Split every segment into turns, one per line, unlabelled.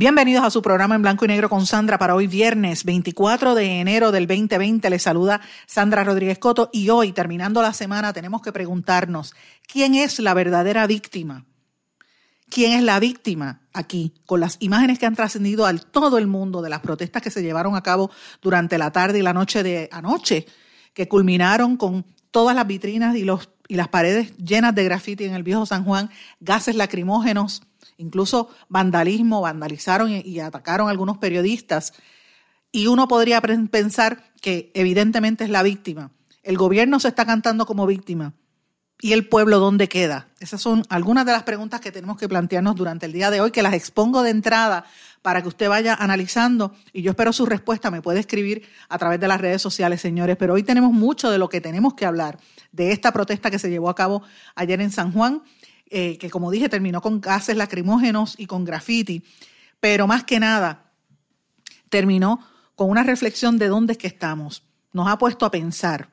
Bienvenidos a su programa en blanco y negro con Sandra para hoy viernes 24 de enero del 2020. Les saluda Sandra Rodríguez Coto y hoy, terminando la semana, tenemos que preguntarnos, ¿quién es la verdadera víctima? ¿Quién es la víctima aquí? Con las imágenes que han trascendido al todo el mundo de las protestas que se llevaron a cabo durante la tarde y la noche de anoche, que culminaron con todas las vitrinas y, los, y las paredes llenas de grafiti en el viejo San Juan, gases lacrimógenos, incluso vandalismo, vandalizaron y, atacaron a algunos periodistas. Y uno podría pensar que evidentemente es la víctima. El gobierno se está cantando como víctima. ¿Y el pueblo dónde queda? Esas son algunas de las preguntas que tenemos que plantearnos durante el día de hoy, que las expongo de entrada para que usted vaya analizando y yo espero su respuesta. Me puede escribir a través de las redes sociales, señores, pero hoy tenemos mucho de lo que tenemos que hablar de esta protesta que se llevó a cabo ayer en San Juan eh, que como dije terminó con gases lacrimógenos y con graffiti, pero más que nada terminó con una reflexión de dónde es que estamos. Nos ha puesto a pensar.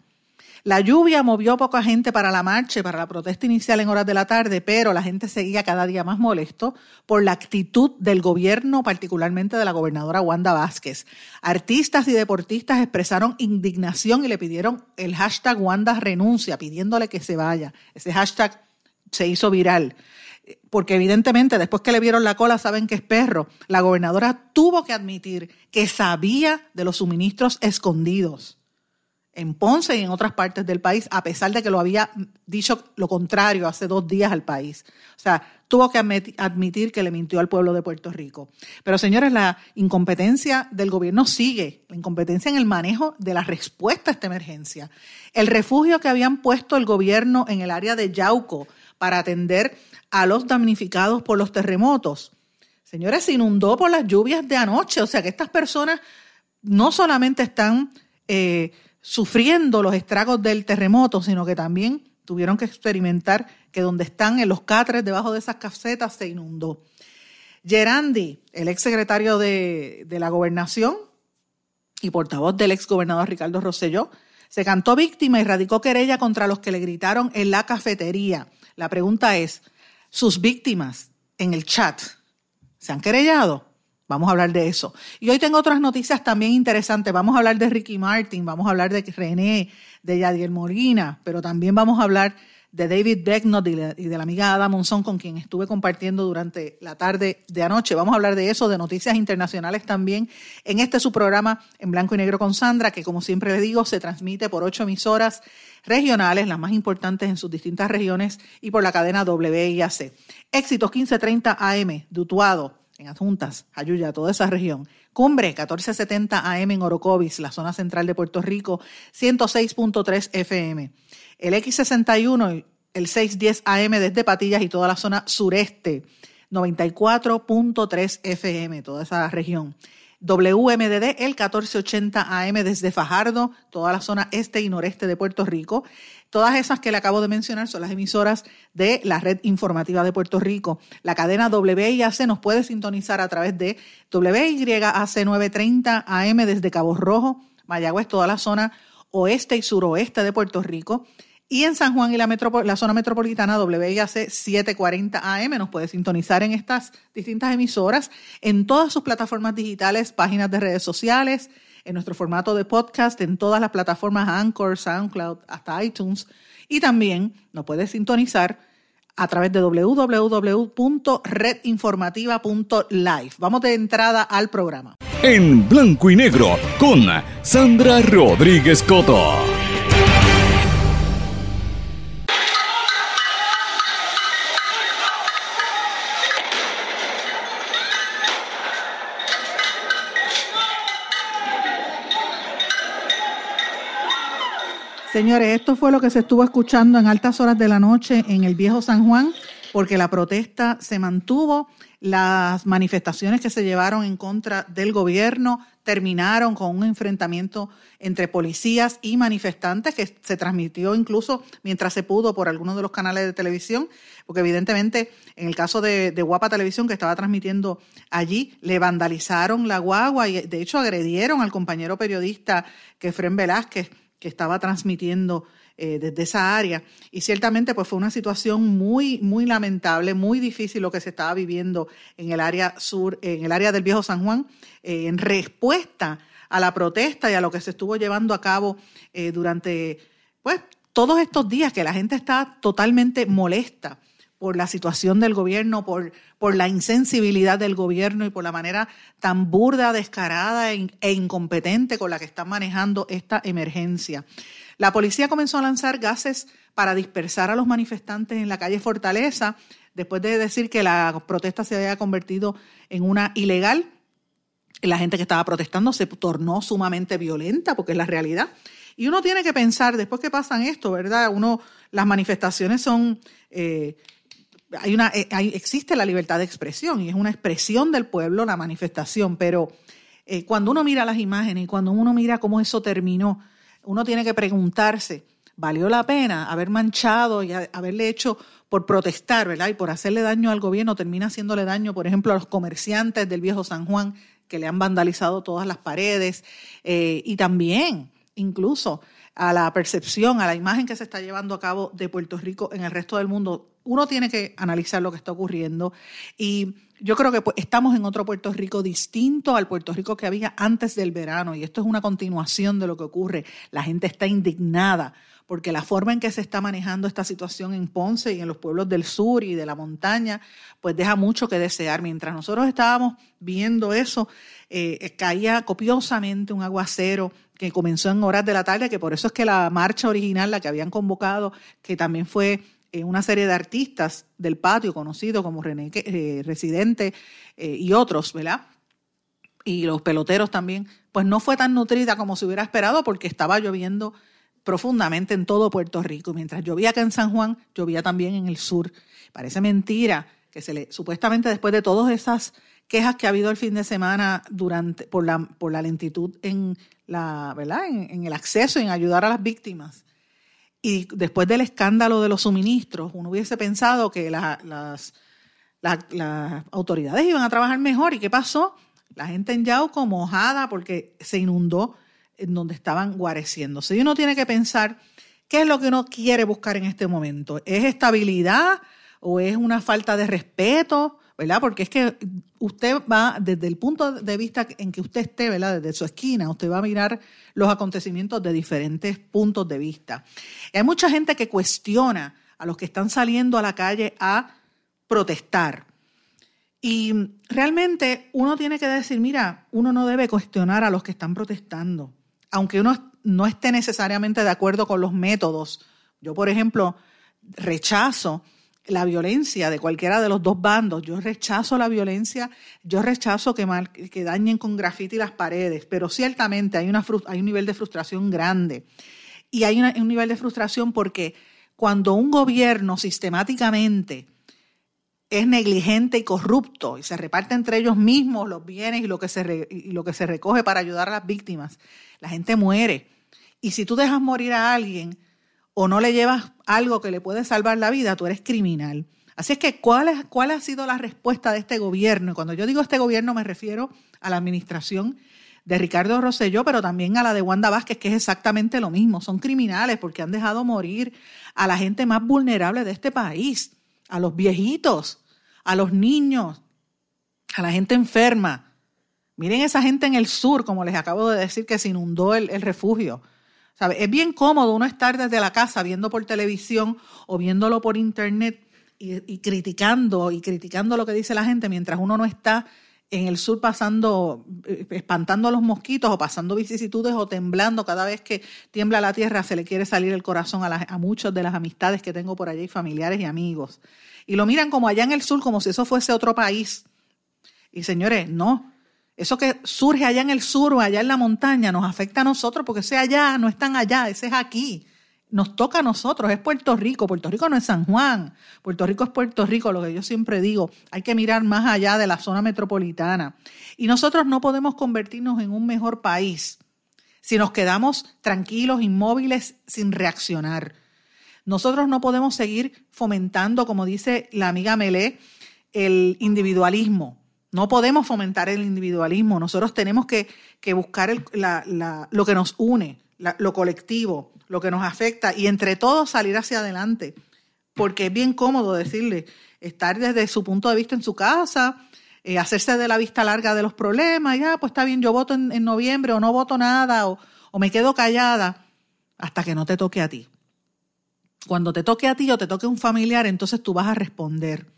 La lluvia movió poca gente para la marcha, para la protesta inicial en horas de la tarde, pero la gente seguía cada día más molesto por la actitud del gobierno, particularmente de la gobernadora Wanda Vázquez. Artistas y deportistas expresaron indignación y le pidieron el hashtag Wanda renuncia, pidiéndole que se vaya. Ese hashtag se hizo viral. Porque evidentemente después que le vieron la cola saben que es perro. La gobernadora tuvo que admitir que sabía de los suministros escondidos en Ponce y en otras partes del país, a pesar de que lo había dicho lo contrario hace dos días al país. O sea, tuvo que admitir que le mintió al pueblo de Puerto Rico. Pero señores, la incompetencia del gobierno sigue, la incompetencia en el manejo de la respuesta a esta emergencia. El refugio que habían puesto el gobierno en el área de Yauco para atender a los damnificados por los terremotos. Señores, se inundó por las lluvias de anoche, o sea que estas personas no solamente están eh, sufriendo los estragos del terremoto, sino que también tuvieron que experimentar que donde están en los catres, debajo de esas casetas, se inundó. Gerandi, el ex secretario de, de la gobernación y portavoz del ex gobernador Ricardo Rosselló, se cantó víctima y radicó querella contra los que le gritaron en la cafetería. La pregunta es, ¿sus víctimas en el chat se han querellado? Vamos a hablar de eso. Y hoy tengo otras noticias también interesantes. Vamos a hablar de Ricky Martin, vamos a hablar de René, de Yadiel Molina, pero también vamos a hablar de David Becknott y de la amiga Ada Monzón, con quien estuve compartiendo durante la tarde de anoche. Vamos a hablar de eso, de noticias internacionales también, en este su programa en blanco y negro con Sandra, que como siempre le digo, se transmite por ocho emisoras regionales, las más importantes en sus distintas regiones, y por la cadena WIAC. Éxitos 1530 AM, Dutuado, en Adjuntas, Ayuya, toda esa región. Cumbre 1470 AM en Orocovis, la zona central de Puerto Rico, 106.3 FM el X61, el 610 AM desde Patillas y toda la zona sureste, 94.3 FM, toda esa región. WMDD, el 1480 AM desde Fajardo, toda la zona este y noreste de Puerto Rico. Todas esas que le acabo de mencionar son las emisoras de la red informativa de Puerto Rico. La cadena WIAC nos puede sintonizar a través de WYAC 930 AM desde Cabo Rojo, Mayagüez, toda la zona oeste y suroeste de Puerto Rico. Y en San Juan y la, zona metropolitana WIAC 740 AM nos puede sintonizar en estas distintas emisoras, en todas sus plataformas digitales, páginas de redes sociales, en nuestro formato de podcast, en todas las plataformas Anchor, SoundCloud, hasta iTunes. Y también nos puede sintonizar a través de www.redinformativa.live. Vamos de entrada al programa.
En blanco y negro con Sandra Rodríguez Coto.
Señores, esto fue lo que se estuvo escuchando en altas horas de la noche en el viejo San Juan, porque la protesta se mantuvo, las manifestaciones que se llevaron en contra del gobierno terminaron con un enfrentamiento entre policías y manifestantes que se transmitió incluso mientras se pudo por algunos de los canales de televisión, porque evidentemente en el caso de, Guapa Televisión que estaba transmitiendo allí, le vandalizaron la guagua y de hecho agredieron al compañero periodista Kefren Velázquez que estaba transmitiendo eh, desde esa área. Y ciertamente pues fue una situación muy, muy lamentable, muy difícil lo que se estaba viviendo en el área sur, en el área del Viejo San Juan, eh, en respuesta a la protesta y a lo que se estuvo llevando a cabo eh, durante pues todos estos días que la gente está totalmente molesta por la situación del gobierno, por, por la insensibilidad del gobierno y por la manera tan burda, descarada e, e incompetente con la que están manejando esta emergencia. La policía comenzó a lanzar gases para dispersar a los manifestantes en la calle Fortaleza, después de decir que la protesta se había convertido en una ilegal. La gente que estaba protestando se tornó sumamente violenta, porque es la realidad. Y uno tiene que pensar, después que pasan esto, ¿verdad? Uno, las manifestaciones son eh, hay una, eh, existe la libertad de expresión y es una expresión del pueblo la manifestación, pero eh, cuando uno mira las imágenes y cuando uno mira cómo eso terminó, uno tiene que preguntarse, ¿valió la pena haber manchado y haberle hecho por protestar, ¿verdad? Y por hacerle daño al gobierno, termina haciéndole daño, por ejemplo, a los comerciantes del viejo San Juan, que le han vandalizado todas las paredes, eh, y también, incluso, a la percepción, a la imagen que se está llevando a cabo de Puerto Rico en el resto del mundo uno tiene que analizar lo que está ocurriendo y yo creo que pues, estamos en otro Puerto Rico distinto al Puerto Rico que había antes del verano y esto es una continuación de lo que ocurre. La gente está indignada porque la forma en que se está manejando esta situación en Ponce y en los pueblos del sur y de la montaña, pues deja mucho que desear. Mientras nosotros estábamos viendo eso, eh, caía copiosamente un aguacero que comenzó en horas de la tarde, que por eso es que la marcha original, la que habían convocado, que también fue eh, una serie de artistas del patio conocidos como René eh, Residente eh, y otros, ¿verdad? Y los peloteros también, pues no fue tan nutrida como se hubiera esperado porque estaba lloviendo profundamente en todo Puerto Rico. Mientras llovía acá en San Juan, llovía también en el sur. Parece mentira que se le, supuestamente después de todas esas quejas que ha habido el fin de semana durante, por, la, por la lentitud en, la, ¿verdad? En, en el acceso, en ayudar a las víctimas, y después del escándalo de los suministros, uno hubiese pensado que las, autoridades iban a trabajar mejor. ¿Y qué pasó? La gente en Yauco mojada porque se inundó en donde estaban guareciéndose. Y uno tiene que pensar qué es lo que uno quiere buscar en este momento. ¿Es estabilidad o es una falta de respeto? ¿Verdad? Porque es que usted va, desde el punto de vista en que usted esté, ¿verdad? Desde su esquina, usted va a mirar los acontecimientos de diferentes puntos de vista. hay mucha gente que cuestiona a los que están saliendo a la calle a protestar. Y realmente uno tiene que decir, mira, uno no debe cuestionar a los que están protestando, aunque uno no esté necesariamente de acuerdo con los métodos. Yo, por ejemplo, rechazo la violencia de cualquiera de los dos bandos. Yo rechazo la violencia, yo rechazo que, que dañen con grafiti las paredes, pero ciertamente hay, una, hay un nivel de frustración grande. Y hay un nivel de frustración porque cuando un gobierno sistemáticamente es negligente y corrupto y se reparte entre ellos mismos los bienes y lo que se, y lo que se recoge para ayudar a las víctimas, la gente muere. Y si tú dejas morir a alguien, o no le llevas algo que le puede salvar la vida, tú eres criminal. Así es que, ¿cuál, ¿cuál ha sido la respuesta de este gobierno? Y cuando yo digo este gobierno me refiero a la administración de Ricardo Rosselló, pero también a la de Wanda Vázquez, que es exactamente lo mismo. Son criminales porque han dejado morir a la gente más vulnerable de este país, a los viejitos, a los niños, a la gente enferma. Miren esa gente en el sur, como les acabo de decir, que se inundó el refugio. Es bien cómodo uno estar desde la casa viendo por televisión o viéndolo por internet y, criticando y criticando lo que dice la gente mientras uno no está en el sur pasando, eh, espantando a los mosquitos o pasando vicisitudes o temblando cada vez que tiembla la tierra, se le quiere salir el corazón a, a muchos de las amistades que tengo por allá y familiares y amigos. Y lo miran como allá en el sur, como si eso fuese otro país. Y señores, no, eso que surge allá en el sur o allá en la montaña nos afecta a nosotros porque ese allá no están allá, ese es aquí. nos toca a nosotros, es Puerto Rico, Puerto Rico no es San Juan, Puerto Rico es Puerto Rico, lo que yo siempre digo, hay que mirar más allá de la zona metropolitana. Y nosotros no podemos convertirnos en un mejor país si nos quedamos tranquilos, inmóviles, sin reaccionar. Nosotros no podemos seguir fomentando, como dice la amiga Melé, el individualismo. No podemos fomentar el individualismo. Nosotros tenemos que, buscar lo que nos une, lo colectivo, lo que nos afecta y entre todos salir hacia adelante. Porque es bien cómodo decirle, estar desde su punto de vista en su casa, eh, hacerse de la vista larga de los problemas, ya, pues está bien, yo voto en, noviembre o no voto nada o, me quedo callada hasta que no te toque a ti. Cuando te toque a ti o te toque un familiar, entonces tú vas a responder.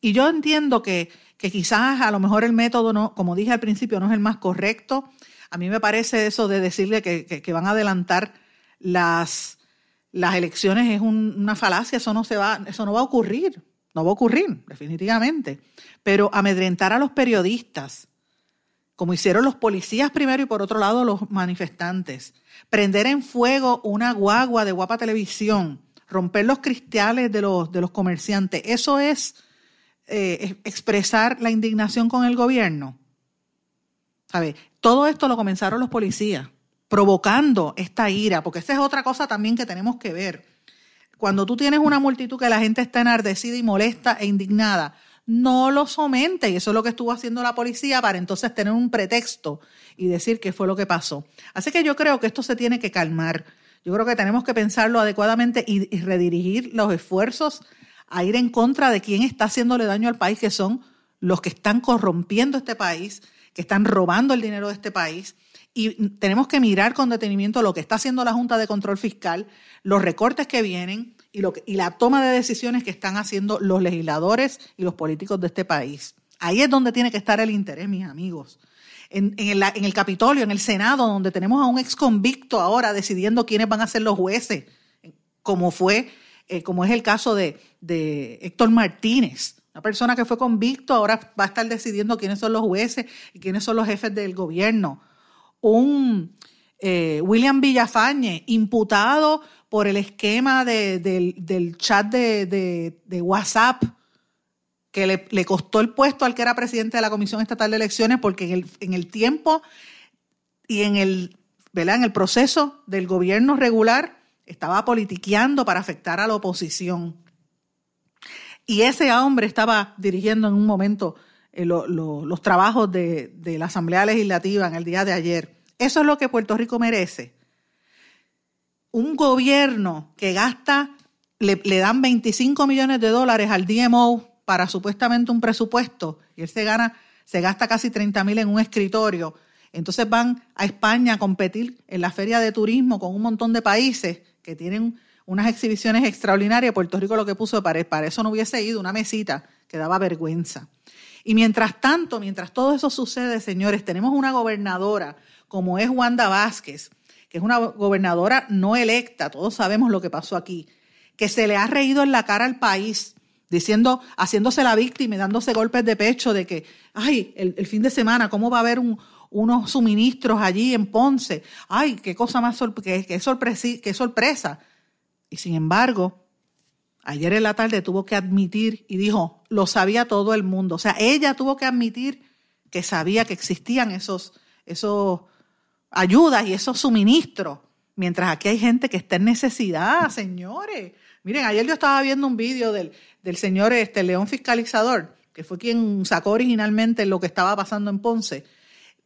Y yo entiendo que, que quizás a lo mejor el método, no, como dije al principio, no es el más correcto. A mí me parece eso de decirle que, que, van a adelantar las, las elecciones es una falacia, eso no, se va, eso no va a ocurrir. No va a ocurrir, definitivamente. Pero amedrentar a los periodistas, como hicieron los policías primero y por otro lado los manifestantes, prender en fuego una guagua de guapa televisión, romper los cristales de los, de los comerciantes, eso es eh, expresar la indignación con el gobierno. ¿Sabe? Todo esto lo comenzaron los policías, provocando esta ira, porque esa es otra cosa también que tenemos que ver. Cuando tú tienes una multitud que la gente está enardecida y molesta e indignada, no lo somente. Y eso es lo que estuvo haciendo la policía para entonces tener un pretexto y decir qué fue lo que pasó. Así que yo creo que esto se tiene que calmar. Yo creo que tenemos que pensarlo adecuadamente y, y redirigir los esfuerzos a ir en contra de quién está haciéndole daño al país, que son los que están corrompiendo este país, que están robando el dinero de este país. Y tenemos que mirar con detenimiento lo que está haciendo la Junta de Control Fiscal, los recortes que vienen y, lo y la toma de decisiones que están haciendo los legisladores y los políticos de este país. Ahí es donde tiene que estar el interés, mis amigos. En, el, en el, Capitolio, en el Senado, donde tenemos a un ex convicto ahora decidiendo quiénes van a ser los jueces, como fue, eh, como es el caso de, de Héctor Martínez, una persona que fue convicto ahora va a estar decidiendo quiénes son los jueces y quiénes son los jefes del gobierno. Un eh, William Villafañe, imputado por el esquema del, chat de, WhatsApp, que le, costó el puesto al que era presidente de la Comisión Estatal de Elecciones, porque en el, en el tiempo y en el, en el proceso del gobierno regular estaba politiqueando para afectar a la oposición. Y ese hombre estaba dirigiendo en un momento eh, los trabajos de la Asamblea Legislativa en el día de ayer. Eso es lo que Puerto Rico merece. Un gobierno que gasta, le, dan 25 millones de dólares al DMO para supuestamente un presupuesto y él se gana, se gasta casi 30 mil en un escritorio. Entonces van a España a competir en la feria de turismo con un montón de países que tienen unas exhibiciones extraordinarias. Puerto Rico lo que puso para, para eso no hubiese ido, una mesita que daba vergüenza. Y mientras tanto, mientras todo eso sucede, señores, tenemos una gobernadora como es Wanda Vázquez, que es una gobernadora no electa, todos sabemos lo que pasó aquí, que se le ha reído en la cara al país, diciendo, haciéndose la víctima y dándose golpes de pecho de que, ay, el, fin de semana, ¿cómo va a haber unos suministros allí en Ponce? Ay, qué cosa más qué, sorpresa. Y sin embargo, ayer en la tarde tuvo que admitir y dijo, lo sabía todo el mundo. O sea, ella tuvo que admitir que sabía que existían esos, esos ayudas y esos suministros, mientras aquí hay gente que está en necesidad, señores. Miren, ayer yo estaba viendo un vídeo del, del señor este, León Fiscalizador, que fue quien sacó originalmente lo que estaba pasando en Ponce.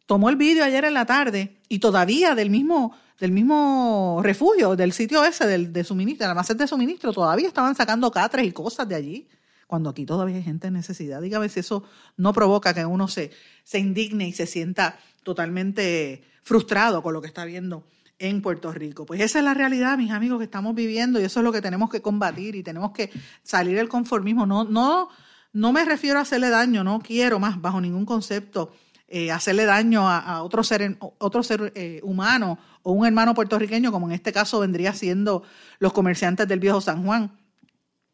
Tomó el vídeo ayer en la tarde y todavía del mismo, del mismo refugio, del sitio ese, del, de suministro, del almacén de suministro, todavía estaban sacando catres y cosas de allí, cuando aquí todavía hay gente en necesidad. Dígame si eso no provoca que uno se, se indigne y se sienta totalmente frustrado con lo que está viendo en Puerto Rico. Pues esa es la realidad, mis amigos, que estamos viviendo y eso es lo que tenemos que combatir y tenemos que salir del conformismo. No, no, no me refiero a hacerle daño, no quiero más bajo ningún concepto eh, hacerle daño a, otro ser, otro ser eh, humano o un hermano puertorriqueño, como en este caso vendría siendo los comerciantes del viejo San Juan.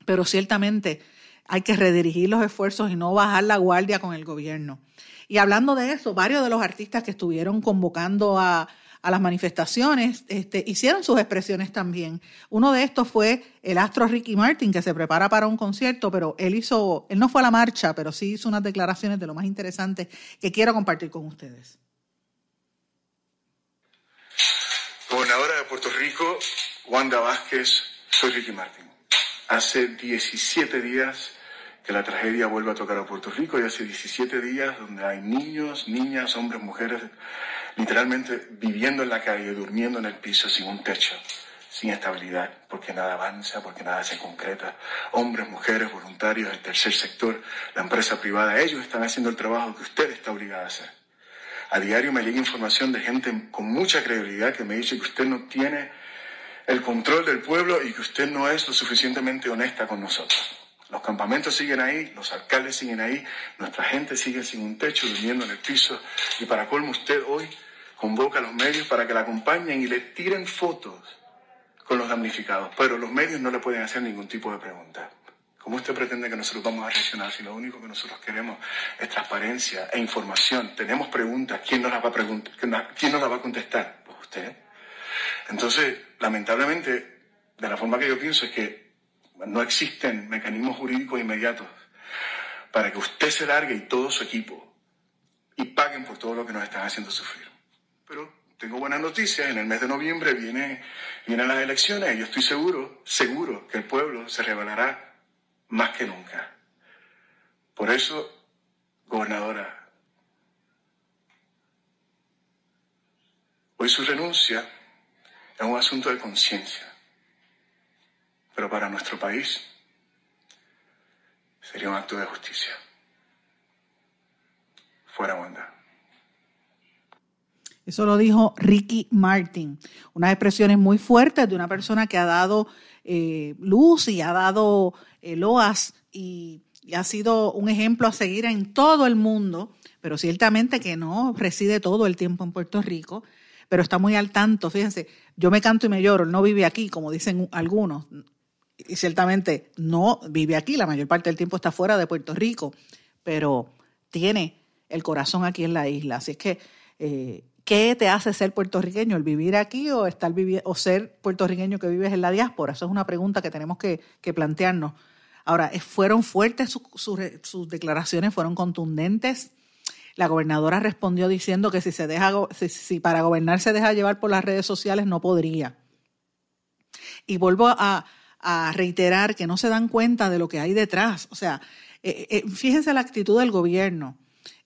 Pero ciertamente hay que redirigir los esfuerzos y no bajar la guardia con el gobierno. Y hablando de eso, varios de los artistas que estuvieron convocando a, a las manifestaciones, este, hicieron sus expresiones también. Uno de estos fue el astro Ricky Martin, que se prepara para un concierto, pero él hizo, él no fue a la marcha, pero sí hizo unas declaraciones de lo más interesantes que quiero compartir con ustedes.
Gobernadora de Puerto Rico, Wanda Vázquez, soy Ricky Martin. Hace 17 días que la tragedia vuelve a tocar a Puerto Rico y hace 17 días donde hay niños, niñas, hombres, mujeres literalmente viviendo en la calle, durmiendo en el piso sin un techo, sin estabilidad, porque nada avanza, porque nada se concreta. Hombres, mujeres, voluntarios del tercer sector, la empresa privada, ellos están haciendo el trabajo que usted está obligada a hacer. A diario me llega información de gente con mucha credibilidad que me dice que usted no tiene el control del pueblo y que usted no es lo suficientemente honesta con nosotros. Los campamentos siguen ahí, los alcaldes siguen ahí, nuestra gente sigue sin un techo, durmiendo en el piso. Y para colmo usted hoy convoca a los medios para que la acompañen y le tiren fotos con los damnificados. Pero los medios no le pueden hacer ningún tipo de pregunta. ¿Cómo usted pretende que nosotros vamos a reaccionar si lo único que nosotros queremos es transparencia e información? Tenemos preguntas, ¿quién nos las va a, preguntar? ¿Quién nos las va a contestar? Pues usted. Entonces, lamentablemente, de la forma que yo pienso es que no existen mecanismos jurídicos inmediatos para que usted se largue y todo su equipo y paguen por todo lo que nos están haciendo sufrir. Pero tengo buenas noticias, en el mes de noviembre viene, vienen las elecciones y yo estoy seguro, seguro que el pueblo se revelará más que nunca. Por eso, gobernadora, hoy su renuncia es un asunto de conciencia. Pero para nuestro país sería un acto de justicia. Fuera Wanda.
Eso lo dijo Ricky Martin. Unas expresiones muy fuertes de una persona que ha dado eh, luz y ha dado eh, loas y, y ha sido un ejemplo a seguir en todo el mundo, pero ciertamente que no reside todo el tiempo en Puerto Rico, pero está muy al tanto. Fíjense, yo me canto y me lloro, no vive aquí, como dicen algunos, y ciertamente no vive aquí, la mayor parte del tiempo está fuera de Puerto Rico, pero tiene el corazón aquí en la isla. Así es que, eh, ¿qué te hace ser puertorriqueño? ¿El vivir aquí o, estar o ser puertorriqueño que vives en la diáspora? Esa es una pregunta que tenemos que, plantearnos. Ahora, fueron fuertes sus, declaraciones, fueron contundentes. La gobernadora respondió diciendo que si, se deja, si para gobernar se deja llevar por las redes sociales, no podría. Y vuelvo a, a reiterar que no se dan cuenta de lo que hay detrás. O sea, eh, eh, fíjense la actitud del gobierno.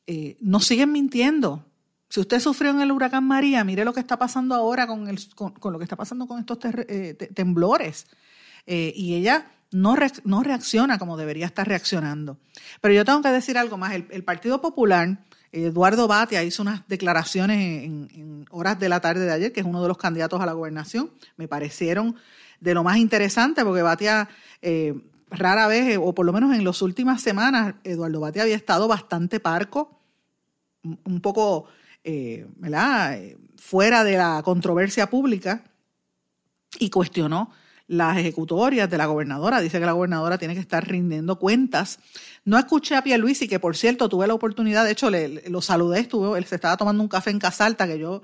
Eh, nos siguen mintiendo. Si usted sufrió en el huracán María, mire lo que está pasando ahora con, el, con, lo que está pasando con estos temblores. y ella no, no reacciona como debería estar reaccionando. Pero yo tengo que decir algo más. El, Partido Popular, Eduardo Batia hizo unas declaraciones en, horas de la tarde de ayer, que es uno de los candidatos a la gobernación. Me parecieron de lo más interesante, porque Batia eh, rara vez, eh, o por lo menos en las últimas semanas, Eduardo Batia había estado bastante parco, un poco, eh, fuera de la controversia pública y cuestionó las ejecutorias de la gobernadora. Dice que la gobernadora tiene que estar rindiendo cuentas. No escuché a Pierluisi, que por cierto tuve la oportunidad, de hecho le, lo saludé, estuvo, él se estaba tomando un café en Casalta, que yo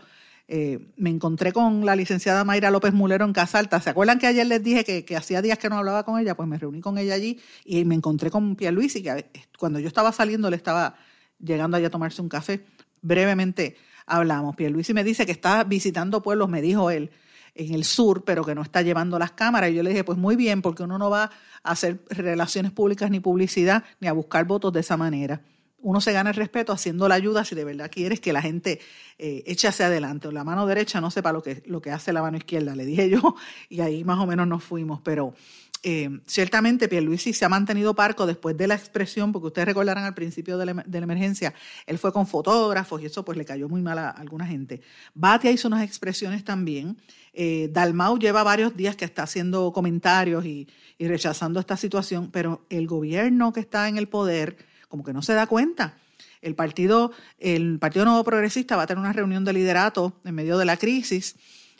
eh, me encontré con la licenciada Mayra López Mulero en Casalta. ¿Se acuerdan que ayer les dije que, hacía días que no hablaba con ella? Pues me reuní con ella allí y me encontré con y que cuando yo estaba saliendo le estaba llegando allá a tomarse un café. Brevemente hablamos. y me dice que está visitando pueblos, me dijo él, en el sur, pero que no está llevando las cámaras. Y yo le dije, pues muy bien, porque uno no va a hacer relaciones públicas ni publicidad, ni a buscar votos de esa manera uno se gana el respeto haciendo la ayuda si de verdad quieres que la gente eh, eche hacia adelante o la mano derecha no sepa lo que, lo que hace la mano izquierda, le dije yo, y ahí más o menos nos fuimos. Pero eh, ciertamente Pierluisi se ha mantenido parco después de la expresión, porque ustedes recordarán al principio de la, emergencia, él fue con fotógrafos y eso pues le cayó muy mal a alguna gente. Batia hizo unas expresiones también. Eh, Dalmau lleva varios días que está haciendo comentarios y, y rechazando esta situación, pero el gobierno que está en el poder como que no se da cuenta. El partido, el Partido Nuevo Progresista va a tener una reunión de liderato en medio de la crisis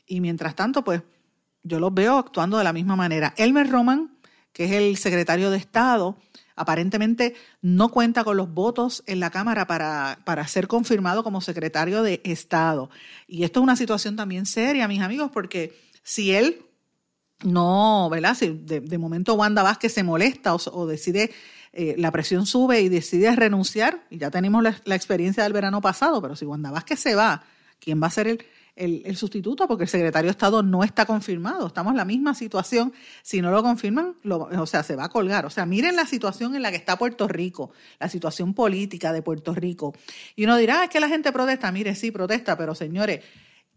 y mientras tanto, pues yo los veo actuando de la misma manera. Elmer Roman que es el secretario de Estado, aparentemente no cuenta con los votos en la Cámara para, para ser confirmado como secretario de Estado. Y esto es una situación también seria, mis amigos, porque si él no, ¿verdad? Si de, momento Wanda Vázquez se molesta o, decide, eh, la presión sube y decide renunciar, y ya tenemos la, la, experiencia del verano pasado, pero si Wanda Vázquez se va, ¿quién va a ser el, el, sustituto porque el secretario de Estado no está confirmado. Estamos en la misma situación. Si no lo confirman, o sea, se va a colgar. O sea, miren la situación en la que está Puerto Rico, la situación política de Puerto Rico. Y uno dirá, ah, es que la gente protesta. Mire, sí, protesta, pero señores,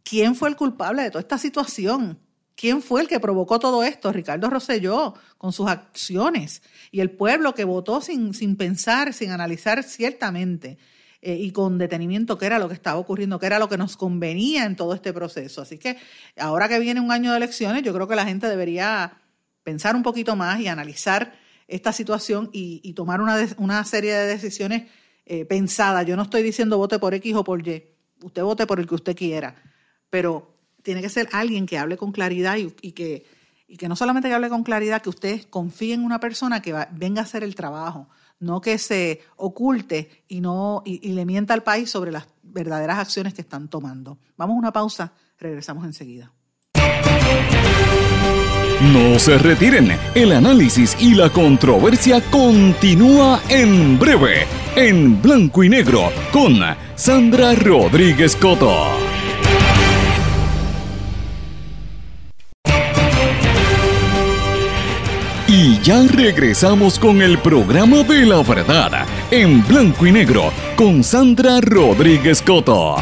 ¿quién fue el culpable de toda esta situación? ¿Quién fue el que provocó todo esto? Ricardo Rosselló, con sus acciones. Y el pueblo que votó sin, sin pensar, sin analizar ciertamente. Eh, y con detenimiento qué era lo que estaba ocurriendo, qué era lo que nos convenía en todo este proceso. Así que ahora que viene un año de elecciones, yo creo que la gente debería pensar un poquito más y analizar esta situación y, tomar una, una, serie de decisiones eh, pensadas. Yo no estoy diciendo vote por X o por Y, usted vote por el que usted quiera, pero tiene que ser alguien que hable con claridad y, que, y que no solamente que hable con claridad, que usted confíe en una persona que venga a hacer el trabajo no que se oculte y, no, y, le mienta al país sobre las verdaderas acciones que están tomando. Vamos a una pausa, regresamos enseguida.
No se retiren, el análisis y la controversia continúa en breve, en blanco y negro, con Sandra Rodríguez Coto. Ya regresamos con el programa de la verdad, en blanco y negro, con Sandra Rodríguez Coto.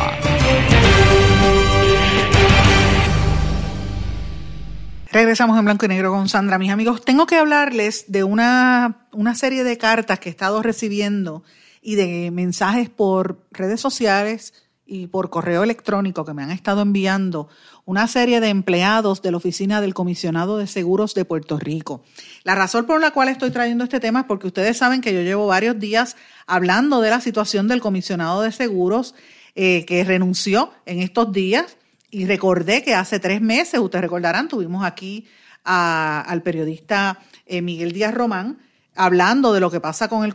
Regresamos en blanco y negro con Sandra. Mis amigos, tengo que hablarles de una, una serie de cartas que he estado recibiendo y de mensajes por redes sociales y por correo electrónico que me han estado enviando una serie de empleados de la Oficina del Comisionado de Seguros de Puerto Rico. La razón por la cual estoy trayendo este tema es porque ustedes saben que yo llevo varios días hablando de la situación del Comisionado de Seguros eh, que renunció en estos días y recordé que hace tres meses, ustedes recordarán, tuvimos aquí al periodista eh, Miguel Díaz Román hablando de lo que pasa con el,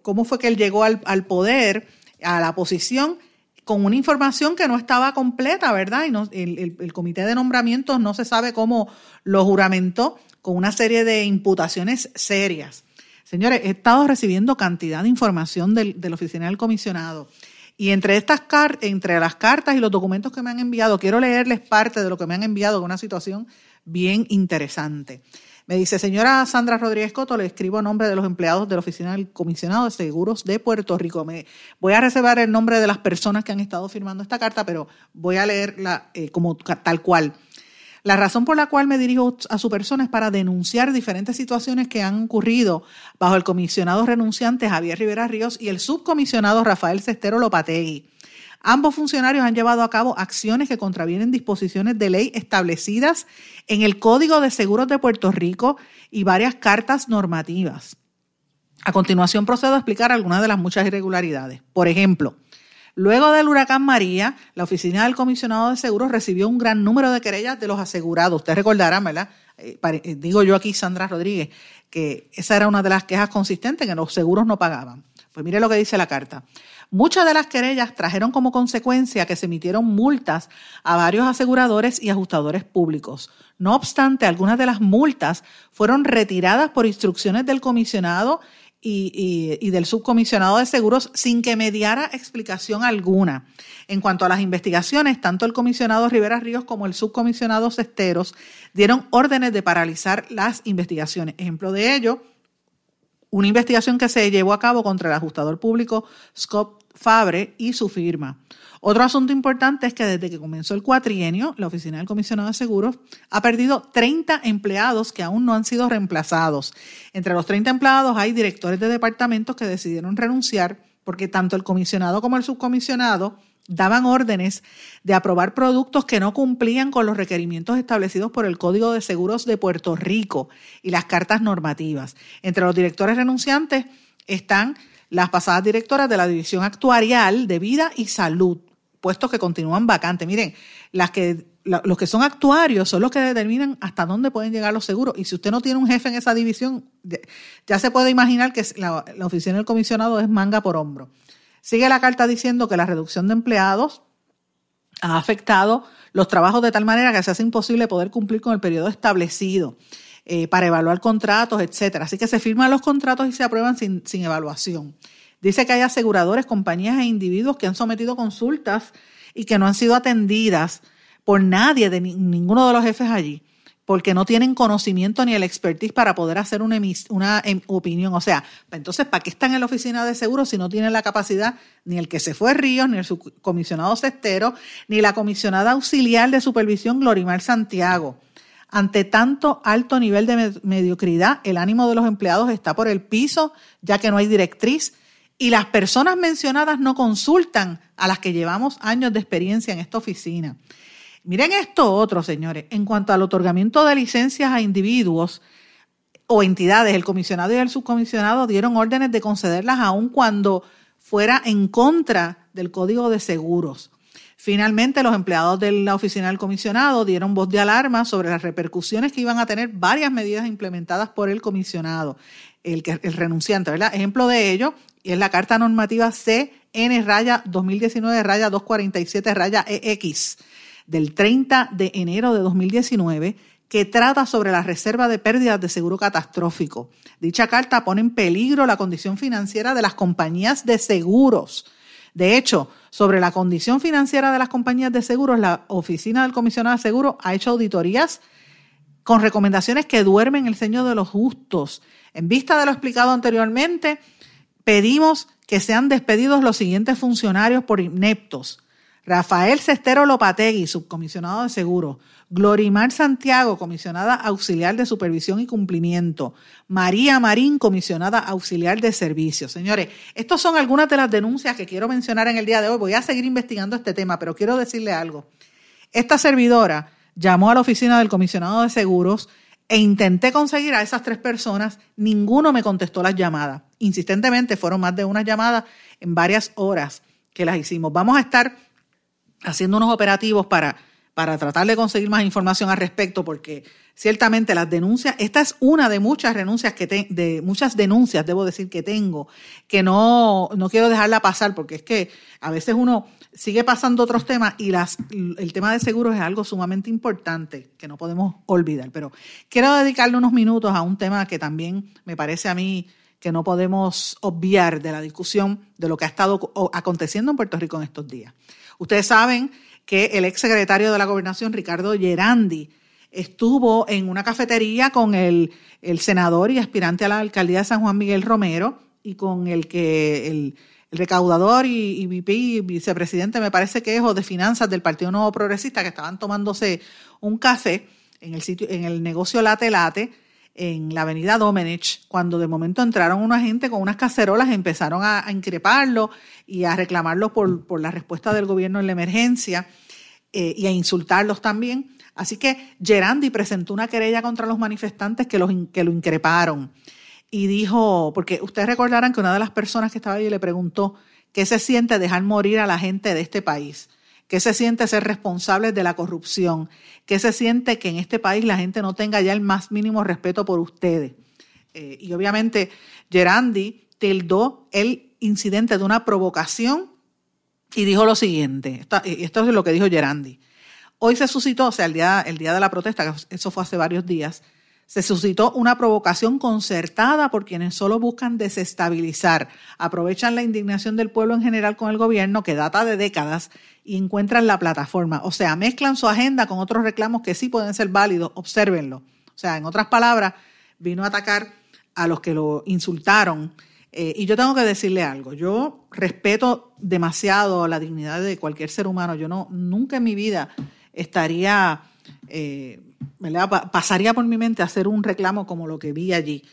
cómo fue que él llegó al, al poder, a la posición con una información que no estaba completa, ¿verdad? Y no, el, comité de nombramientos no se sabe cómo lo juramentó con una serie de imputaciones serias. Señores, he estado recibiendo cantidad de información del, del oficial del comisionado. Y entre, estas entre las cartas y los documentos que me han enviado, quiero leerles parte de lo que me han enviado, de una situación bien interesante. Me dice, señora Sandra Rodríguez Coto, le escribo a nombre de los empleados de la Oficina del Comisionado de Seguros de Puerto Rico. Me, voy a reservar el nombre de las personas que han estado firmando esta carta, pero voy a leerla eh, como tal cual. La razón por la cual me dirijo a su persona es para denunciar diferentes situaciones que han ocurrido bajo el comisionado renunciante Javier Rivera Ríos y el subcomisionado Rafael Cestero Lopategui. Ambos funcionarios han llevado a cabo acciones que contravienen disposiciones de ley establecidas en el Código de Seguros de Puerto Rico y varias cartas normativas. A continuación procedo a explicar algunas de las muchas irregularidades. Por ejemplo, luego del huracán María, la oficina del comisionado de seguros recibió un gran número de querellas de los asegurados. Usted recordará, ¿verdad? Eh, eh, digo yo aquí, Sandra Rodríguez, que esa era una de las quejas consistentes, que los seguros no pagaban. Pues mire lo que dice la carta. Muchas de las querellas trajeron como consecuencia que se emitieron multas a varios aseguradores y ajustadores públicos. No obstante, algunas de las multas fueron retiradas por instrucciones del comisionado y, del subcomisionado de seguros sin que mediara explicación alguna. En cuanto a las investigaciones, tanto el comisionado Rivera Ríos como el subcomisionado Cesteros dieron órdenes de paralizar las investigaciones. Ejemplo de ello, una investigación que se llevó a cabo contra el ajustador público Scott Fabre y su firma. Otro asunto importante es que desde que comenzó el cuatrienio, la Oficina del Comisionado de Seguros ha perdido 30 empleados que aún no han sido reemplazados. Entre los 30 empleados hay directores de departamentos que decidieron renunciar porque tanto el comisionado como el subcomisionado daban órdenes de aprobar productos que no cumplían con los requerimientos establecidos por el Código de Seguros de Puerto Rico y las cartas normativas. Entre los directores renunciantes están las pasadas directoras de la División Actuarial de Vida y Salud, puestos que continúan vacantes. Miren, las que, los que son actuarios son los que determinan hasta dónde pueden llegar los seguros. Y si usted no tiene un jefe en esa división, ya se puede imaginar que la, la oficina del comisionado es manga por hombro. Sigue la carta diciendo que la reducción de empleados ha afectado los trabajos de tal manera que se hace imposible poder cumplir con el periodo establecido. Eh, para evaluar contratos, etcétera. Así que se firman los contratos y se aprueban sin, sin evaluación. Dice que hay aseguradores, compañías e individuos que han sometido consultas y que no han sido atendidas por nadie, de ninguno de los jefes allí, porque no tienen conocimiento ni el expertise para poder hacer una, una em, opinión. O sea, entonces, ¿para qué están en la oficina de seguros si no tienen la capacidad ni el que se fue Ríos, ni el comisionado Cestero, ni la comisionada auxiliar de supervisión Glorimar Santiago? Ante tanto alto nivel de mediocridad, el ánimo de los empleados está por el piso, ya que no hay directriz y las personas mencionadas no consultan a las que llevamos años de experiencia en esta oficina. Miren esto otro, señores. En cuanto al otorgamiento de licencias a individuos o entidades, el comisionado y el subcomisionado dieron órdenes de concederlas aun cuando fuera en contra del Código de Seguros. Finalmente, los empleados de la oficina del comisionado dieron voz de alarma sobre las repercusiones que iban a tener varias medidas implementadas por el comisionado, el, renunciante, ¿verdad? Ejemplo de ello es la Carta Normativa CN raya 2019 raya 247 raya EX del 30 de enero de 2019 que trata sobre la reserva de pérdidas de seguro catastrófico. Dicha carta pone en peligro la condición financiera de las compañías de seguros de hecho, sobre la condición financiera de las compañías de seguros, la Oficina del Comisionado de Seguros ha hecho auditorías con recomendaciones que duermen el ceño de los justos. En vista de lo explicado anteriormente, pedimos que sean despedidos los siguientes funcionarios por ineptos. Rafael Cestero Lopategui, subcomisionado de seguros. Glorimar Santiago, comisionada auxiliar de supervisión y cumplimiento. María Marín, comisionada auxiliar de servicios. Señores, estas son algunas de las denuncias que quiero mencionar en el día de hoy. Voy a seguir investigando este tema, pero quiero decirle algo. Esta servidora llamó a la oficina del comisionado de seguros e intenté conseguir a esas tres personas. Ninguno me contestó las llamadas. Insistentemente fueron más de una llamada en varias horas que las hicimos. Vamos a estar haciendo unos operativos para para tratar de conseguir más información al respecto, porque ciertamente las denuncias, esta es una de muchas renuncias que de muchas denuncias, debo decir que tengo, que no, no quiero dejarla pasar, porque es que a veces uno sigue pasando otros temas y las, el tema de seguros es algo sumamente importante que no podemos olvidar. Pero quiero dedicarle unos minutos a un tema que también me parece a mí que no podemos obviar de la discusión de lo que ha estado aconteciendo en Puerto Rico en estos días. Ustedes saben que el ex secretario de la Gobernación, Ricardo Gerandi, estuvo en una cafetería con el, senador y aspirante a la alcaldía de San Juan Miguel Romero y con el que el, recaudador y, VP vicepresidente, me parece que es, o de finanzas del Partido Nuevo Progresista, que estaban tomándose un café en el sitio, en el negocio Late Late, en la avenida Domenech, cuando de momento entraron una gente con unas cacerolas empezaron a, increparlo y a reclamarlo por, por, la respuesta del gobierno en la emergencia eh, y a insultarlos también. Así que Gerandi presentó una querella contra los manifestantes que, los, que lo increparon y dijo, porque ustedes recordarán que una de las personas que estaba allí le preguntó qué se siente dejar morir a la gente de este país. ¿Qué se siente ser responsable de la corrupción? ¿Qué se siente que en este país la gente no tenga ya el más mínimo respeto por ustedes? Eh, y obviamente Gerandi tildó el incidente de una provocación y dijo lo siguiente, esto, es lo que dijo Gerandi. Hoy se suscitó, o sea, el día, el día de la protesta, eso fue hace varios días, se suscitó una provocación concertada por quienes solo buscan desestabilizar, aprovechan la indignación del pueblo en general con el gobierno que data de décadas y encuentran la plataforma. O sea, mezclan su agenda con otros reclamos que sí pueden ser válidos, obsérvenlo. O sea, en otras palabras, vino a atacar a los que lo insultaron. Eh, y yo tengo que decirle algo, yo respeto demasiado la dignidad de cualquier ser humano. Yo no, nunca en mi vida estaría... Eh, pasaría por mi mente hacer un reclamo como lo que vi allí.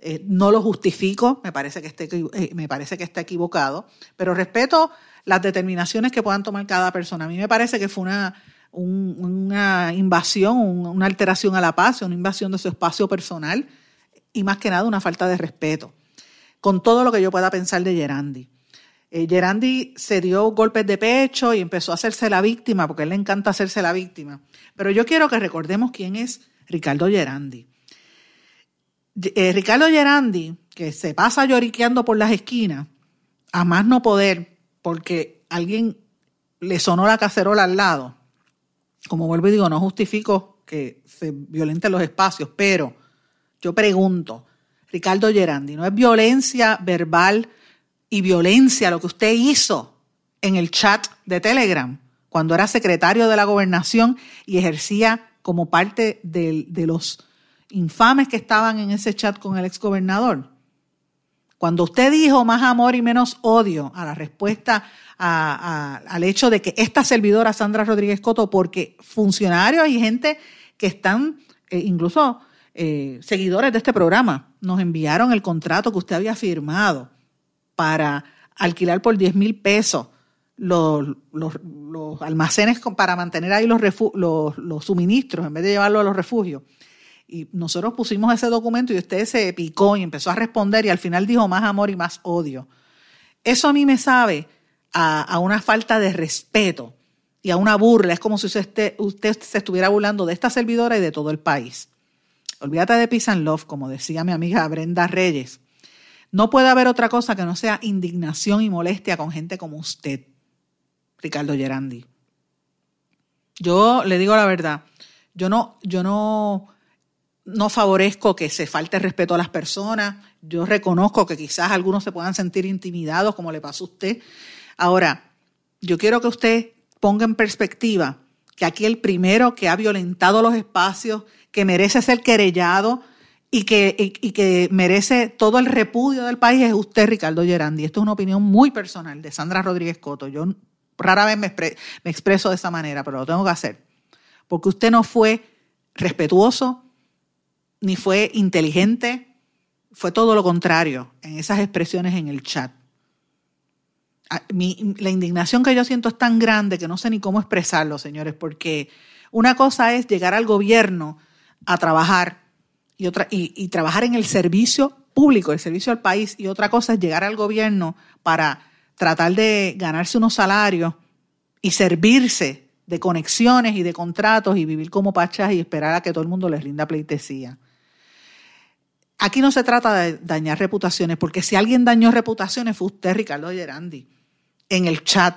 Eh, no lo justifico, me parece, que esté, me parece que está equivocado, pero respeto las determinaciones que puedan tomar cada persona. A mí me parece que fue una, una invasión, una alteración a la paz, una invasión de su espacio personal y más que nada una falta de respeto, con todo lo que yo pueda pensar de Gerandi. eh, Gerandi se dio golpes de pecho y empezó a hacerse la víctima, porque a él le encanta hacerse la víctima. Pero yo quiero que recordemos quién es Ricardo Gerandi. Eh, Ricardo Gerandi, que se pasa lloriqueando por las esquinas, a más no poder, porque alguien le sonó la cacerola al lado. Como vuelvo y digo, no justifico que se violenten los espacios, pero yo pregunto, Ricardo Gerandi, ¿no es violencia verbal y violencia lo que usted hizo en el chat de Telegram cuando era secretario de la gobernación y ejercía como parte de, los infames que estaban en ese chat con el exgobernador? Cuando usted dijo más amor y menos odio a la respuesta al hecho de que esta servidora Sandra Rodríguez Coto, porque funcionarios y gente que están, eh, incluso eh, seguidores de este programa, nos enviaron el contrato que usted había firmado para alquilar por 10 mil pesos los, almacenes para mantener ahí los, los, suministros en vez de llevarlo a los refugios. Y nosotros pusimos ese documento y usted se picó y empezó a responder y al final dijo más amor y más odio. Eso a mí me sabe a, una falta de respeto y a una burla. Es como si usted, usted se estuviera burlando de esta servidora y de todo el país. Olvídate de Peace and Love, como decía mi amiga Brenda Reyes. No puede haber otra cosa que no sea indignación y molestia con gente como usted, Ricardo Gerandi. Yo le digo la verdad, yo no, yo no, no favorezco que se falte respeto a las personas. Yo reconozco que quizás algunos se puedan sentir intimidados, como le pasó a usted. Ahora, yo quiero que usted ponga en perspectiva que aquí el primero que ha violentado los espacios, que merece ser querellado, y que, que merece todo el repudio del país es usted, Ricardo Gerandi. Esto es una opinión muy personal de Sandra Rodríguez Coto. Yo rara vez me, me expreso de esa manera, pero lo tengo que hacer. Porque usted no fue respetuoso, ni fue inteligente, fue todo lo contrario en esas expresiones en el chat. la indignación que yo siento es tan grande que no sé ni cómo expresarlo, señores, porque una cosa es llegar al gobierno a trabajar y, otra, y, trabajar en el servicio público, el servicio al país, y otra cosa es llegar al gobierno para tratar de ganarse unos salarios y servirse de conexiones y de contratos y vivir como pachas y esperar a que todo el mundo les rinda pleitesía. Aquí no se trata de dañar reputaciones, porque si alguien dañó reputaciones fue usted, Ricardo Gerandi, en el chat.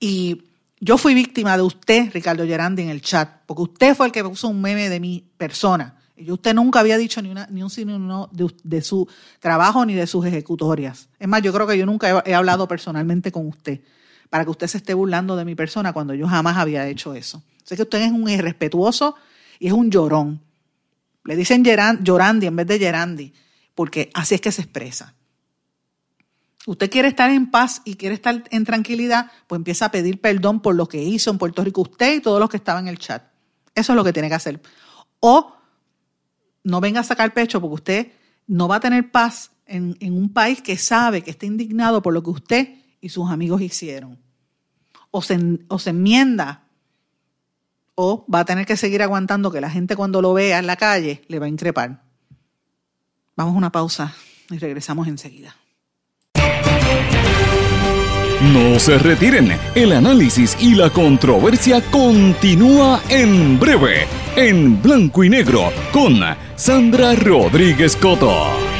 Y yo fui víctima de usted, Ricardo Gerandi, en el chat, porque usted fue el que puso un meme de mi persona. Y usted nunca había dicho ni, una, ni un sí ni un no de, su trabajo ni de sus ejecutorias. Es más, yo creo que yo nunca he, hablado personalmente con usted para que usted se esté burlando de mi persona cuando yo jamás había hecho eso. Sé que usted es un irrespetuoso y es un llorón. Le dicen llorandi en vez de gerandi, porque así es que se expresa. Usted quiere estar en paz y quiere estar en tranquilidad, pues empieza a pedir perdón por lo que hizo en Puerto Rico usted y todos los que estaban en el chat. Eso es lo que tiene que hacer. O no venga a sacar pecho porque usted no va a tener paz en, un país que sabe que está indignado por lo que usted y sus amigos hicieron. O se, o se enmienda o va a tener que seguir aguantando que la gente cuando lo vea en la calle le va a increpar. Vamos a una pausa y regresamos enseguida.
No se retiren, el análisis y la controversia continúa en breve, en blanco y negro, con Sandra Rodríguez Coto.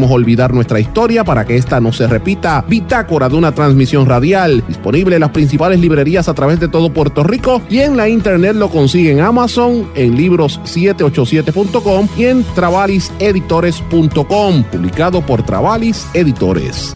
olvidar nuestra historia para que esta no se repita. Bitácora de una transmisión radial, disponible en las principales librerías a través de todo Puerto Rico y en la internet lo consigue en Amazon, en libros787.com y en travaliseditores.com, publicado por Travalis Editores.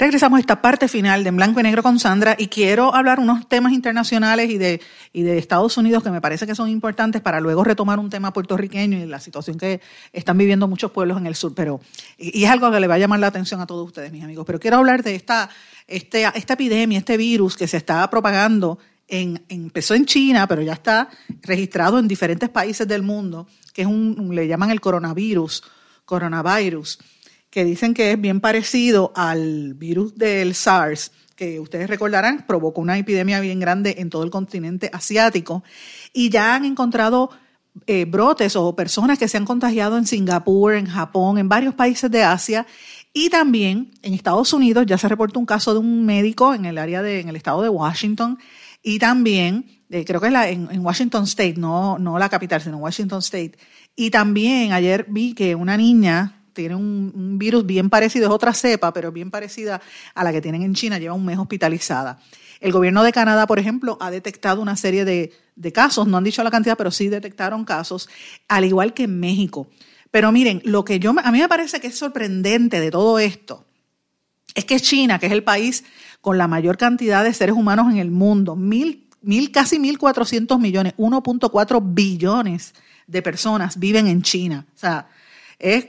Regresamos a esta parte final de En Blanco y Negro con Sandra y quiero hablar unos temas internacionales y de, y de Estados Unidos que me parece que son importantes para luego retomar un tema puertorriqueño y la situación que están viviendo muchos pueblos en el sur. Pero, y, es algo que le va a llamar la atención a todos ustedes, mis amigos. Pero quiero hablar de esta, este, esta epidemia, este virus que se está propagando en, empezó en China, pero ya está registrado en diferentes países del mundo, que es un, le llaman el coronavirus, coronavirus que dicen que es bien parecido al virus del SARS, que ustedes recordarán, provocó una epidemia bien grande en todo el continente asiático, y ya han encontrado eh, brotes o personas que se han contagiado en Singapur, en Japón, en varios países de Asia, y también en Estados Unidos ya se reportó un caso de un médico en el área de, en el estado de Washington, y también, eh, creo que es la, en, en, Washington State, no, no la capital, sino Washington State. Y también ayer vi que una niña tiene un, virus bien parecido, es otra cepa, pero bien parecida a la que tienen en China, lleva un mes hospitalizada. El gobierno de Canadá, por ejemplo, ha detectado una serie de, casos, no han dicho la cantidad, pero sí detectaron casos, al igual que en México. Pero miren, lo que yo a mí me parece que es sorprendente de todo esto es que China, que es el país con la mayor cantidad de seres humanos en el mundo, mil, mil casi 1.400 millones, 1.4 billones de personas viven en China. O sea, es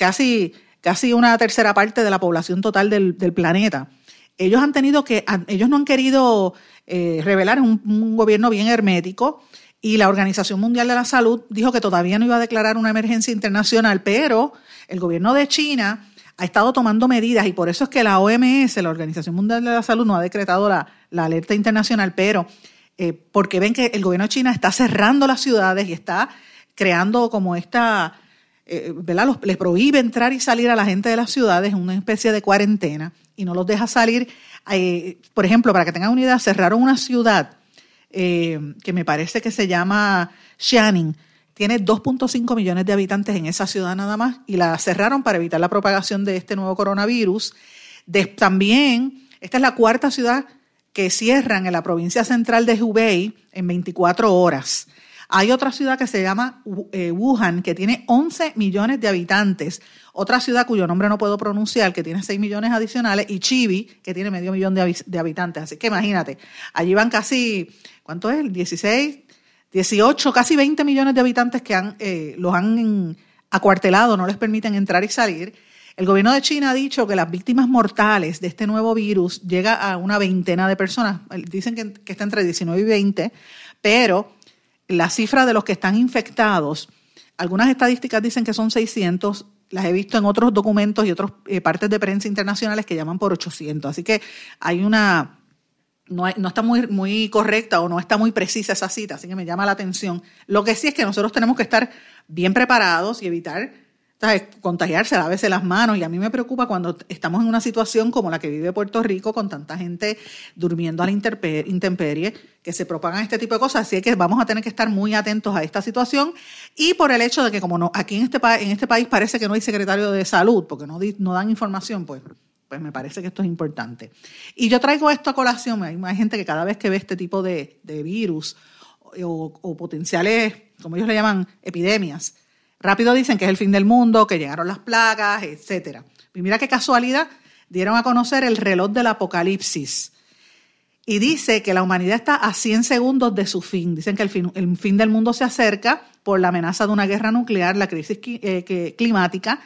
casi, casi una tercera parte de la población total del, planeta. Ellos han tenido que, ellos no han querido eh, revelar un, un gobierno bien hermético y la Organización Mundial de la Salud dijo que todavía no iba a declarar una emergencia internacional, pero el gobierno de China ha estado tomando medidas y por eso es que la OMS, la Organización Mundial de la Salud, no ha decretado la, alerta internacional, pero eh, porque ven que el gobierno de China está cerrando las ciudades y está creando como esta eh, les prohíbe entrar y salir a la gente de las ciudades en una especie de cuarentena y no los deja salir. Eh, por ejemplo, para que tengan una idea, cerraron una ciudad eh, que me parece que se llama Xianing. Tiene 2.5 millones de habitantes en esa ciudad nada más y la cerraron para evitar la propagación de este nuevo coronavirus. también, esta es la cuarta ciudad que cierran en la provincia central de Hubei en 24 horas. Hay otra ciudad que se llama eh, Wuhan, que tiene 11 millones de habitantes. Otra ciudad cuyo nombre no puedo pronunciar, que tiene 6 millones adicionales. Y Chibi, que tiene medio millón de, habitantes. Así que imagínate, allí van casi, ¿cuánto es? 16, 18, casi 20 millones de habitantes que eh, los han acuartelado, no les permiten entrar y salir. El gobierno de China ha dicho que las víctimas mortales de este nuevo virus llega a una veintena de personas. Dicen que, que está entre 19 y 20, pero la cifra de los que están infectados, algunas estadísticas dicen que son 600, las he visto en otros documentos y otras eh, partes de prensa internacionales que llaman por 800. Así que hay una, no, no, está muy, muy correcta o no está muy precisa esa cita, así que me llama la atención. Lo que sí es que nosotros tenemos que estar bien preparados y evitar contagiarse, a veces las manos. Y a mí me preocupa cuando estamos en una situación como la que vive Puerto Rico, con tanta gente durmiendo a la intemperie, que se propagan este tipo de cosas. Así que vamos a tener que estar muy atentos a esta situación. Y por el hecho de que como no, aquí en este, en este país parece que no hay secretario de salud, porque no, no dan información, pues pues me parece que esto es importante. Y yo traigo esto a colación, hay, hay gente que cada vez que ve este tipo de, virus o, o, potenciales, como ellos le llaman, epidemias, Rápido dicen que es el fin del mundo, que llegaron las plagas, etc. Mira qué casualidad, dieron a conocer el reloj del apocalipsis. Y dice que la humanidad está a 100 segundos de su fin. Dicen que el fin, del mundo se acerca por la amenaza de una guerra nuclear, la crisis eh, climática,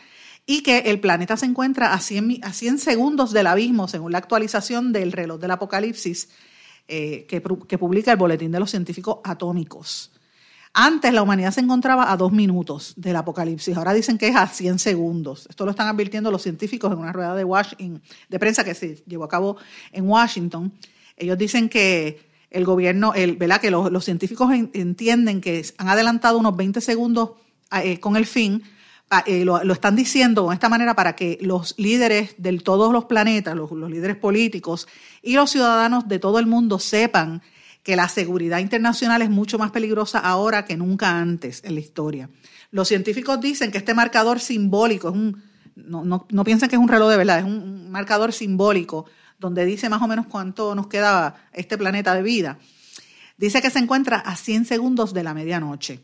y que el planeta se encuentra a 100, a 100, segundos del abismo, según la actualización del reloj del apocalipsis eh, que publica el Boletín de los Científicos Atómicos. Antes la humanidad se encontraba a dos minutos del apocalipsis, ahora dicen que es a 100 segundos. Esto lo están advirtiendo los científicos en una rueda de, Washington, de prensa que se llevó a cabo en Washington. Ellos dicen que el gobierno, el, ¿verdad? que los, científicos entienden que han adelantado unos 20 segundos eh, con el fin, eh, lo, están diciendo de esta manera para que los líderes de todos los planetas, los líderes políticos y los ciudadanos de todo el mundo sepan que la seguridad internacional es mucho más peligrosa ahora que nunca antes en la historia. Los científicos dicen que este marcador simbólico es un, no, no, piensen que es un reloj de verdad, es un marcador simbólico donde dice más o menos cuánto nos queda este planeta de vida. Dice que se encuentra a 100 segundos de la medianoche.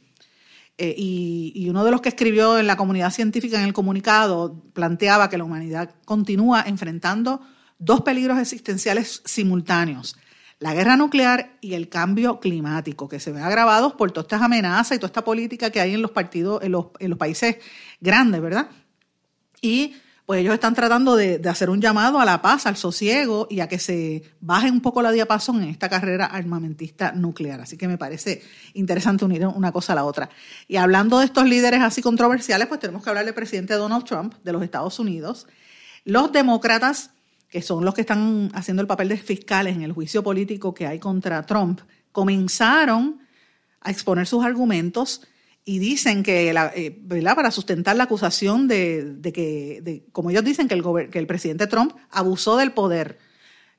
Eh, y, y, uno de los que escribió en la comunidad científica en el comunicado planteaba que la humanidad continúa enfrentando dos peligros existenciales simultáneos la guerra nuclear y el cambio climático, que se ven agravados por todas estas amenazas y toda esta política que hay en los partidos, en los, países grandes, ¿verdad? Y pues ellos están tratando de, hacer un llamado a la paz, al sosiego y a que se baje un poco la diapasón en esta carrera armamentista nuclear. Así que me parece interesante unir una cosa a la otra. Y hablando de estos líderes así controversiales, pues tenemos que hablar del presidente Donald Trump de los Estados Unidos. Los demócratas que son los que están haciendo el papel de fiscales en el juicio político que hay contra Trump, comenzaron a exponer sus argumentos y dicen que, eh, ¿verdad? para sustentar la acusación de, que, como ellos dicen, que el, que el, presidente Trump abusó del poder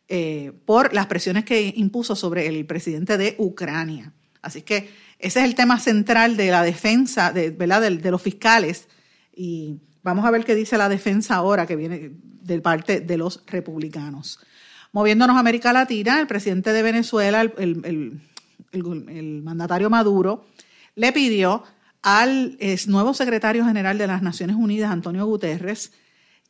eh, por las presiones que impuso sobre el presidente de Ucrania. Así que ese es el tema central de la defensa de, ¿verdad? de los fiscales y vamos a ver qué dice la defensa ahora que viene de parte de los republicanos. Moviéndonos a América Latina, el presidente de Venezuela, el, mandatario Maduro, le pidió al nuevo secretario general de las Naciones Unidas, Antonio Guterres,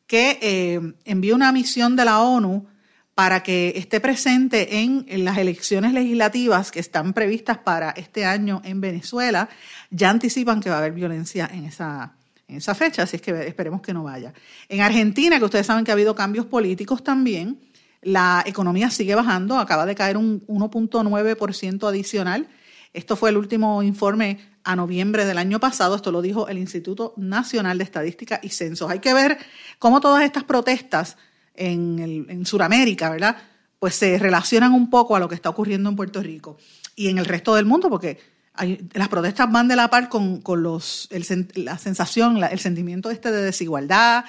que eh, envíe una misión de la ONU para que esté presente en, las elecciones legislativas que están previstas para este año en Venezuela. Ya anticipan que va a haber violencia en esa, en esa fecha, así es que esperemos que no vaya. En Argentina, que ustedes saben que ha habido cambios políticos también, la economía sigue bajando, acaba de caer un 1.9% adicional. Esto fue el último informe a noviembre del año pasado, esto lo dijo el Instituto Nacional de Estadística y Censos. Hay que ver cómo todas estas protestas en, en Sudamérica, ¿verdad? Pues se relacionan un poco a lo que está ocurriendo en Puerto Rico y en el resto del mundo, porque las protestas van de la par con, los, la sensación, el sentimiento este de desigualdad,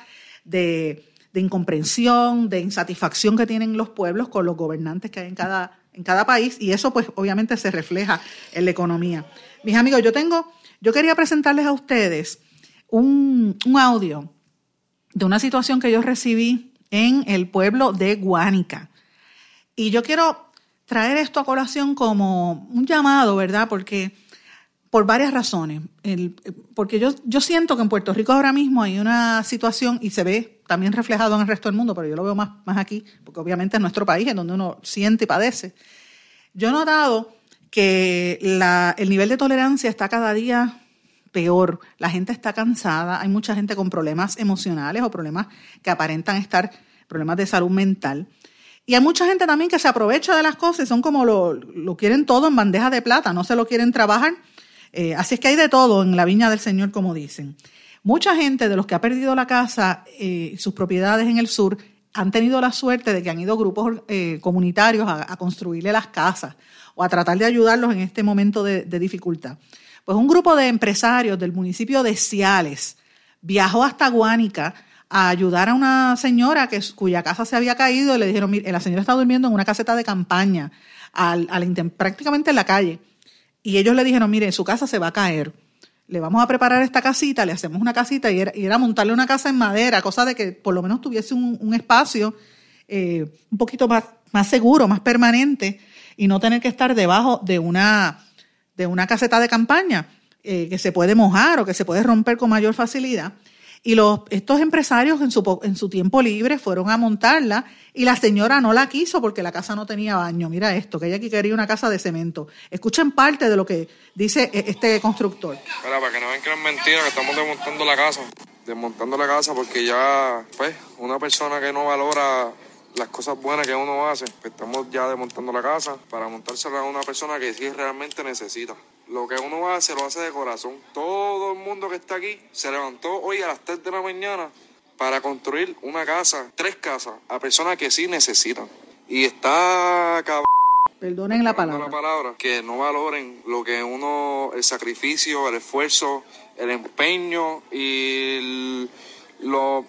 de, incomprensión, de insatisfacción que tienen los pueblos con los gobernantes que hay en cada, en cada país y eso pues obviamente se refleja en la economía. Mis amigos, yo tengo, yo quería presentarles a ustedes un, un audio de una situación que yo recibí en el pueblo de Guánica. Y yo quiero traer esto a colación como un llamado, ¿verdad? Porque por varias razones. porque yo, yo siento que en Puerto Rico ahora mismo hay una situación y se ve también reflejado en el resto del mundo, pero yo lo veo más, más aquí, porque obviamente es nuestro país en donde uno siente y padece. Yo he notado que el nivel de tolerancia está cada día peor. La gente está cansada, hay mucha gente con problemas emocionales o problemas que aparentan estar, problemas de salud mental. Y hay mucha gente también que se aprovecha de las cosas y son como lo, lo quieren todo en bandeja de plata, no se lo quieren trabajar eh, así es que hay de todo en la viña del Señor, como dicen. Mucha gente de los que ha perdido la casa, eh, sus propiedades en el sur, han tenido la suerte de que han ido grupos eh, comunitarios a, construirle las casas o a tratar de ayudarlos en este momento de, dificultad. Pues un grupo de empresarios del municipio de Ciales viajó hasta Guánica a ayudar a una señora que, cuya casa se había caído y le dijeron, mire, la señora está durmiendo en una caseta de campaña, al, prácticamente en la calle. Y ellos le dijeron, mire, su casa se va a caer. Le vamos a preparar esta casita, le hacemos una casita y era, montarle una casa en madera, cosa de que por lo menos tuviese un, espacio eh, un poquito más, más seguro, más permanente y no tener que estar debajo de una, de una caseta de campaña eh, que se puede mojar o que se puede romper con mayor facilidad. Y los, estos empresarios en su, en su tiempo libre fueron a montarla y la señora no la quiso porque la casa no tenía baño. Mira esto, que ella aquí quería una casa de cemento. Escuchen parte de lo que dice e, este constructor.
Mira, para que no ven que es mentira, que estamos desmontando la casa. Desmontando la casa porque ya, pues, una persona que no valora las cosas buenas que uno hace, pues estamos ya desmontando la casa para montársela a una persona que sí realmente necesita. Lo que uno hace lo hace de corazón. Todo el mundo que está aquí se levantó hoy a las 3 de la mañana para construir una casa, tres casas, a personas que sí necesitan. Y está cabrón.
Perdonen la palabra.
la palabra. Que no valoren lo que uno, el sacrificio, el esfuerzo, el empeño y lo, o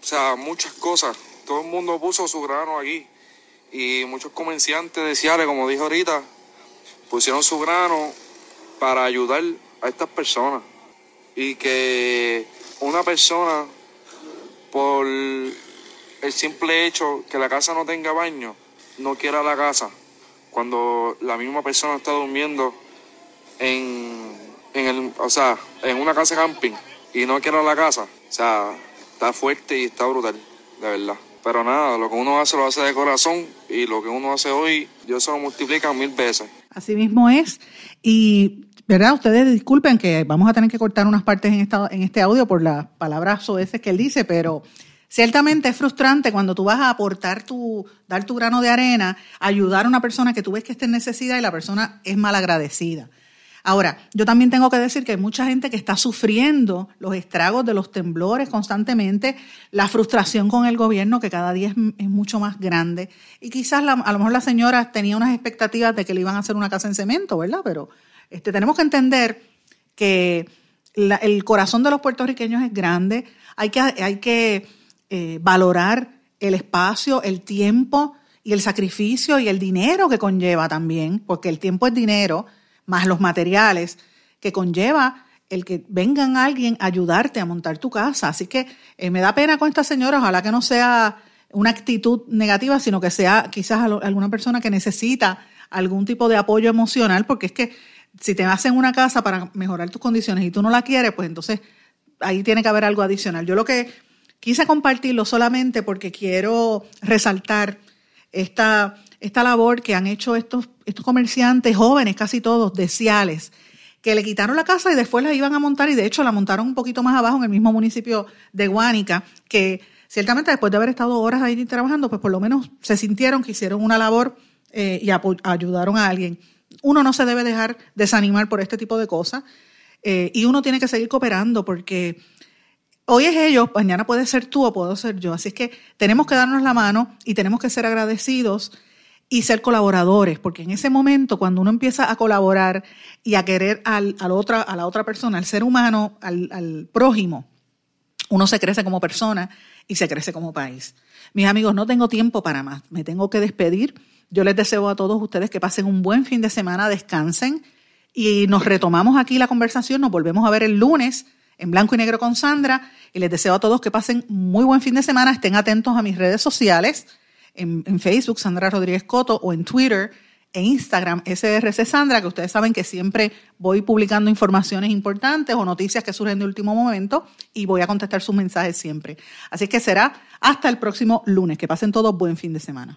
sea, muchas cosas. Todo el mundo puso su grano aquí. Y muchos comerciantes de Ciales, como dijo ahorita, pusieron su grano para ayudar a estas personas. Y que una persona, por el simple hecho que la casa no tenga baño, no quiera la casa, cuando la misma persona está durmiendo en, en, el, o sea, en una casa camping y no quiera la casa, o sea, está fuerte y está brutal, de verdad. Pero nada, lo que uno hace lo hace de corazón y lo que uno hace hoy, Dios se lo multiplica mil veces.
Así mismo es. Y ¿verdad? Ustedes disculpen que vamos a tener que cortar unas partes en, esta, en este audio por las palabras veces que él dice, pero ciertamente es frustrante cuando tú vas a aportar tu, dar tu grano de arena, ayudar a una persona que tú ves que está en necesidad y la persona es mal agradecida. Ahora, yo también tengo que decir que hay mucha gente que está sufriendo los estragos de los temblores constantemente, la frustración con el gobierno que cada día es, mucho más grande. Y quizás a lo mejor la señora tenía unas expectativas de que le iban a hacer una casa en cemento, ¿verdad? Pero este, tenemos que entender que el corazón de los puertorriqueños es grande, hay que, hay que eh, valorar el espacio, el tiempo y el sacrificio y el dinero que conlleva también, porque el tiempo es dinero, más los materiales que conlleva el que vengan alguien a ayudarte a montar tu casa. Así que eh, me da pena con esta señora, ojalá que no sea una actitud negativa, sino que sea quizás alguna persona que necesita algún tipo de apoyo emocional, porque es que si te hacen una casa para mejorar tus condiciones y tú no la quieres, pues entonces ahí tiene que haber algo adicional. Yo lo que quise compartirlo solamente porque quiero resaltar esta, esta labor que han hecho estos, estos comerciantes jóvenes, casi todos, de Ciales, que le quitaron la casa y después la iban a montar y de hecho la montaron un poquito más abajo en el mismo municipio de Guánica, que ciertamente después de haber estado horas ahí trabajando, pues por lo menos se sintieron que hicieron una labor eh, y ayudaron a alguien uno no se debe dejar desanimar por este tipo de cosas eh, y uno tiene que seguir cooperando porque hoy es ellos, mañana puede ser tú o puedo ser yo. Así es que tenemos que darnos la mano y tenemos que ser agradecidos y ser colaboradores, porque en ese momento cuando uno empieza a colaborar y a querer al, otra, a la otra persona, al ser humano, al, al prójimo, uno se crece como persona y se crece como país. Mis amigos, no tengo tiempo para más, me tengo que despedir. Yo les deseo a todos ustedes que pasen un buen fin de semana, descansen y nos retomamos aquí la conversación. Nos volvemos a ver el lunes en blanco y negro con Sandra y les deseo a todos que pasen muy buen fin de semana. Estén atentos a mis redes sociales en, Facebook, Sandra Rodríguez Coto, o en Twitter, e Instagram SRC Sandra, que ustedes saben que siempre voy publicando informaciones importantes o noticias que surgen de último momento y voy a contestar sus mensajes siempre. Así que será hasta el próximo lunes. Que pasen todos buen fin de semana.